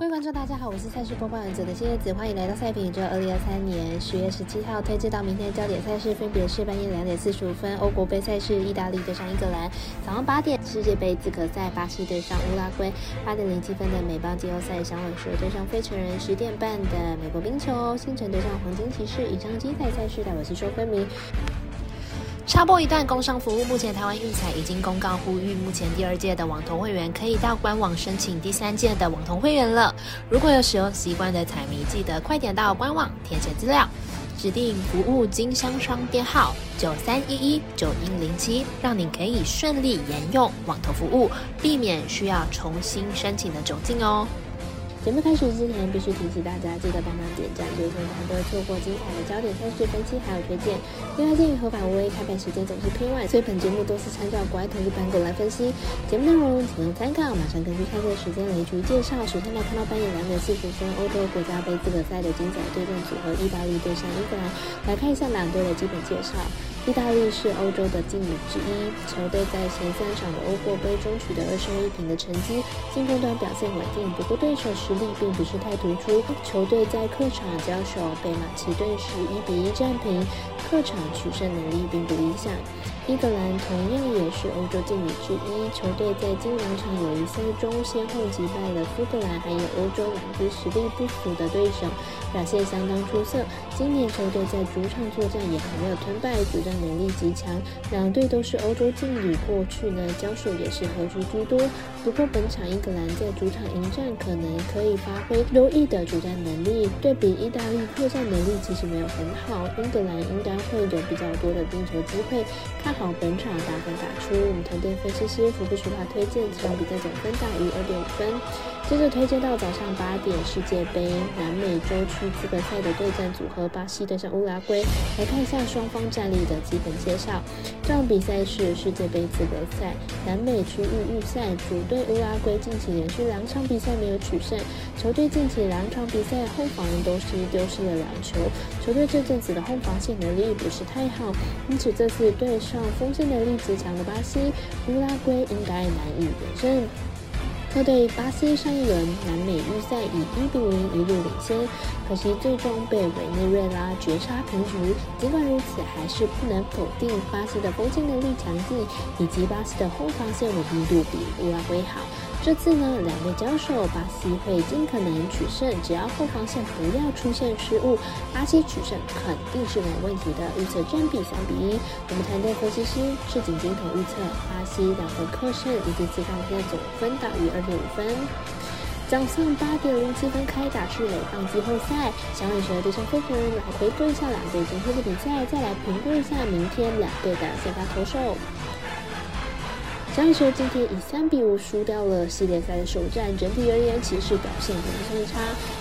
各位观众，大家好，我是赛事播报员者的谢叶子，欢迎来到赛评。这二零二三年十月十七号推荐到明天的焦点赛事，分别是半夜两点四十五分欧国杯赛事，意大利对上英格兰；早上八点世界杯资格赛，巴西对上乌拉圭；八点零七分的美邦季后赛，响尾蛇对上费城人；十点半的美国冰球，星辰对上黄金骑士。以上精彩赛事，待我细说分明。插播一段工商服务，目前台湾运彩已经公告呼吁，目前第二届的网投会员可以到官网申请第三届的网投会员了。如果有使用习惯的彩迷，记得快点到官网填写资料，指定服务经销商编号九三一一九一零七，让你可以顺利沿用网投服务，避免需要重新申请的窘境哦。节目开始之前，必须提醒大家，记得帮忙点赞，追踪才不会错过精彩的焦点赛事分析还有推荐。另外，鉴于合法无违，开盘时间总是偏晚，所以本节目都是参照国外投资盘口来分析。节目内容仅供参考，马上根据开赛时间来逐一介绍。首先来看到半夜两点四十分，欧洲国家杯资格赛的精彩对阵组合，意大利对上英格兰。来看一下两队的基本介绍。意大利是欧洲的劲旅之一，球队在前三场的欧国杯中取得二胜一平的成绩，进攻端表现稳定，不过对手实力并不是太突出。球队在客场交手被马其顿时一比一战平，客场取胜能力并不理想。英格兰同样也是欧洲劲旅之一，球队在近两场友谊赛中先后击败了苏格兰，还有欧洲两支实力不俗的对手，表现相当出色。今年球队在主场作战也还没有吞败，主战能力极强。两队都是欧洲劲旅，过去呢交手也是和局居多。不过本场英格兰在主场迎战，可能可以发挥优异的主战能力，对比意大利客战能力其实没有很好。英格兰应该会有比较多的进球机会。好，本场打分打出，我们团队分析师福布斯华推荐这场比赛总分大于二点五分。接着推荐到早上八点世界杯南美洲区资格赛的对战组合，巴西对上乌拉圭。来看一下双方战力的基本介绍。这场比赛是世界杯资格赛南美区域预赛，主队乌拉圭近期连续两场比赛没有取胜，球队近期两场比赛后防都是丢失了两球，球队这阵子的后防线能力不是太好，因此这次对上。锋线能力极强的巴西，乌拉圭应该难以连胜。客队巴西上一轮南美预赛以一比零一路领先，可惜最终被委内瑞拉绝杀平局。尽管如此，还是不能否定巴西的锋线能力强劲，以及巴西的后防线稳定度比乌拉圭好。这次呢，两队交手，巴西会尽可能取胜，只要后防线不要出现失误，巴西取胜肯定是没问题的。预测战比三比一，我们团队分析师赤井金头预测巴西两分客胜，以及此场比赛总分大于二点五分。早上八点零七分开打是美棒季后赛，小尾蛇对上飞人来回顾一下两队今天的比赛，再来评估一下明天两队的先发投手。小野蛇今天以三比五输掉了系列赛的首战，整体而言其实表现不算差，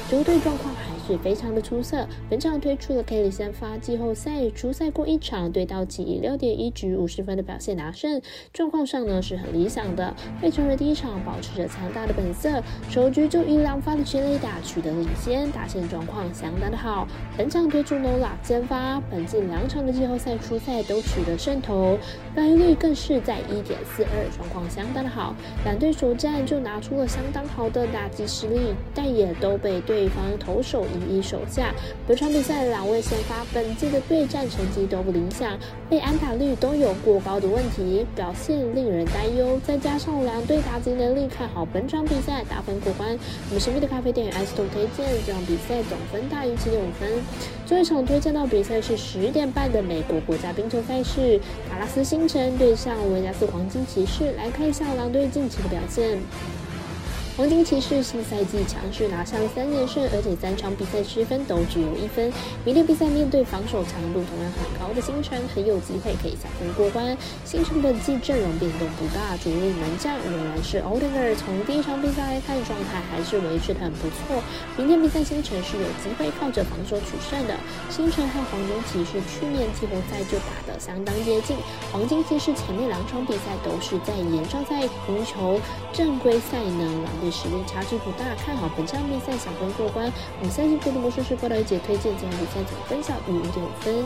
球队状况还。是非常的出色。本场推出了 Kelly 三发季后赛初赛过一场，对道奇以六点一局五十分的表现拿胜，状况上呢是很理想的。费城人第一场保持着强大的本色，首局就以两发的全垒打取得领先，打线状况相当的好。本场推出 Nola 先发，本季两场的季后赛初赛都取得胜投，败率更是在一点四二，状况相当的好。两队首战就拿出了相当好的打击实力，但也都被对方投手一一手下，本场比赛两位先发本季的对战成绩都不理想，被安打率都有过高的问题，表现令人担忧。再加上两队打击能力，看好本场比赛打分过关。我们神秘的咖啡店与 S 图推荐这场比赛总分大于七点五分。最后一场推荐到比赛是十点半的美国国家冰球赛事，达拉斯星辰对上维加斯黄金骑。是来看一下狼队近期的表现。黄金骑士新赛季强势拿下三连胜，而且三场比赛失分都只有一分。明天比赛面对防守强度同样很高的星辰，很有机会可以小分过关。星辰本季阵容变动不大，主力门将仍然是 o l d e r 从第一场比赛来看，状态还是维持的很不错。明天比赛星辰是有机会靠着防守取胜的。星辰和黄金骑士去年季后赛就打得相当接近，黄金骑士前面两场比赛都是在延长赛赢球，正规赛呢两。实力差距不大，看好本场比赛小分过关。我们相信这个魔术师郭导姐推荐这场比赛总分小于五点五分。